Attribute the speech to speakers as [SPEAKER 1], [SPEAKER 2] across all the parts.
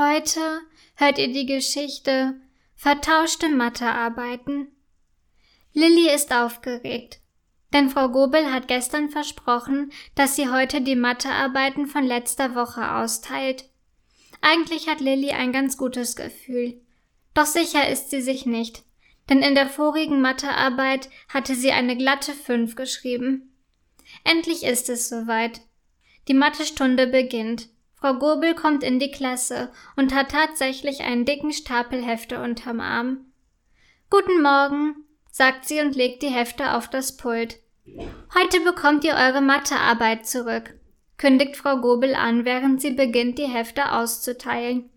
[SPEAKER 1] Heute hört ihr die Geschichte Vertauschte Mathearbeiten. Lilly ist aufgeregt, denn Frau Gobel hat gestern versprochen, dass sie heute die Mathearbeiten von letzter Woche austeilt. Eigentlich hat Lilly ein ganz gutes Gefühl. Doch sicher ist sie sich nicht, denn in der vorigen Mathearbeit hatte sie eine glatte Fünf geschrieben. Endlich ist es soweit. Die Mathestunde beginnt. Frau Gobel kommt in die Klasse und hat tatsächlich einen dicken Stapel Hefte unterm Arm. Guten Morgen, sagt sie und legt die Hefte auf das Pult. Heute bekommt ihr eure Mathearbeit zurück, kündigt Frau Gobel an, während sie beginnt, die Hefte auszuteilen.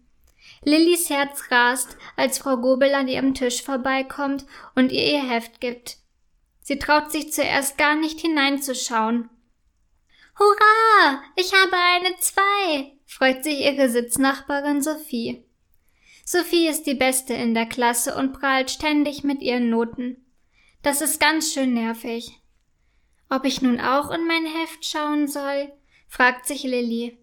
[SPEAKER 1] Lillys Herz rast, als Frau Gobel an ihrem Tisch vorbeikommt und ihr ihr Heft gibt. Sie traut sich zuerst gar nicht hineinzuschauen. Hurra! Ich habe eine Zwei! freut sich ihre Sitznachbarin Sophie. Sophie ist die Beste in der Klasse und prahlt ständig mit ihren Noten. Das ist ganz schön nervig. Ob ich nun auch in mein Heft schauen soll? fragt sich Lilly.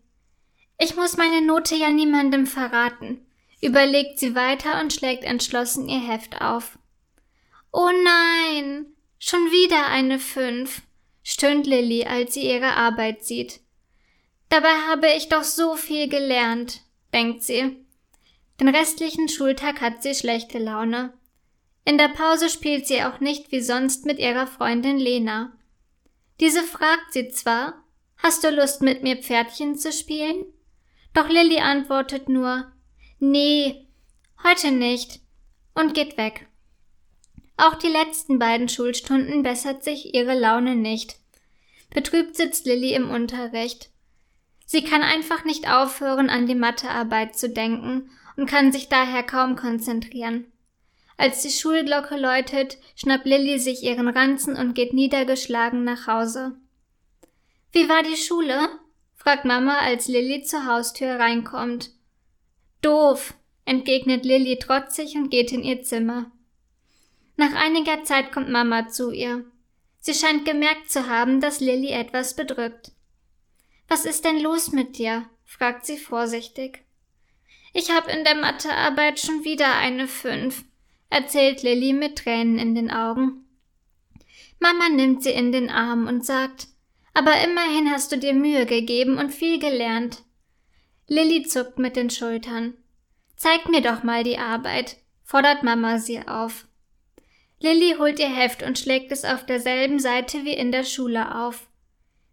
[SPEAKER 1] Ich muss meine Note ja niemandem verraten, überlegt sie weiter und schlägt entschlossen ihr Heft auf. Oh nein, schon wieder eine Fünf stöhnt Lilly, als sie ihre Arbeit sieht. Dabei habe ich doch so viel gelernt, denkt sie. Den restlichen Schultag hat sie schlechte Laune. In der Pause spielt sie auch nicht wie sonst mit ihrer Freundin Lena. Diese fragt sie zwar, hast du Lust mit mir Pferdchen zu spielen? Doch Lilly antwortet nur, nee, heute nicht, und geht weg. Auch die letzten beiden Schulstunden bessert sich ihre Laune nicht. Betrübt sitzt Lilly im Unterricht. Sie kann einfach nicht aufhören, an die Mathearbeit zu denken und kann sich daher kaum konzentrieren. Als die Schulglocke läutet, schnappt Lilly sich ihren Ranzen und geht niedergeschlagen nach Hause. Wie war die Schule? fragt Mama, als Lilly zur Haustür reinkommt. Doof, entgegnet Lilly trotzig und geht in ihr Zimmer. Nach einiger Zeit kommt Mama zu ihr. Sie scheint gemerkt zu haben, dass Lilly etwas bedrückt. Was ist denn los mit dir? fragt sie vorsichtig. Ich habe in der Mathearbeit schon wieder eine Fünf, erzählt Lilly mit Tränen in den Augen. Mama nimmt sie in den Arm und sagt, aber immerhin hast du dir Mühe gegeben und viel gelernt. Lilly zuckt mit den Schultern. Zeig mir doch mal die Arbeit, fordert Mama sie auf. Lilly holt ihr Heft und schlägt es auf derselben Seite wie in der Schule auf.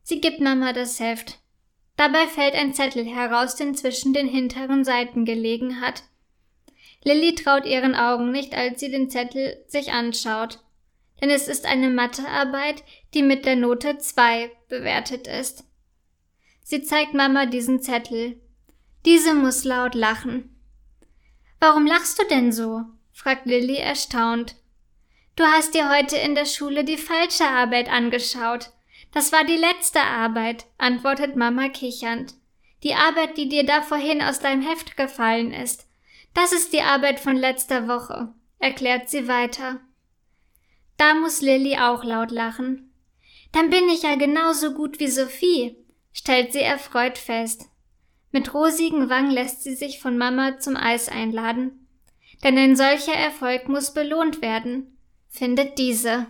[SPEAKER 1] Sie gibt Mama das Heft. Dabei fällt ein Zettel heraus, der zwischen den hinteren Seiten gelegen hat. Lilly traut ihren Augen nicht, als sie den Zettel sich anschaut. Denn es ist eine Mathearbeit, die mit der Note 2 bewertet ist. Sie zeigt Mama diesen Zettel. Diese muss laut lachen. Warum lachst du denn so? fragt Lilly erstaunt. Du hast dir heute in der Schule die falsche Arbeit angeschaut. Das war die letzte Arbeit, antwortet Mama kichernd. Die Arbeit, die dir da vorhin aus deinem Heft gefallen ist. Das ist die Arbeit von letzter Woche, erklärt sie weiter. Da muss Lilly auch laut lachen. Dann bin ich ja genauso gut wie Sophie, stellt sie erfreut fest. Mit rosigen Wangen lässt sie sich von Mama zum Eis einladen. Denn ein solcher Erfolg muss belohnt werden findet diese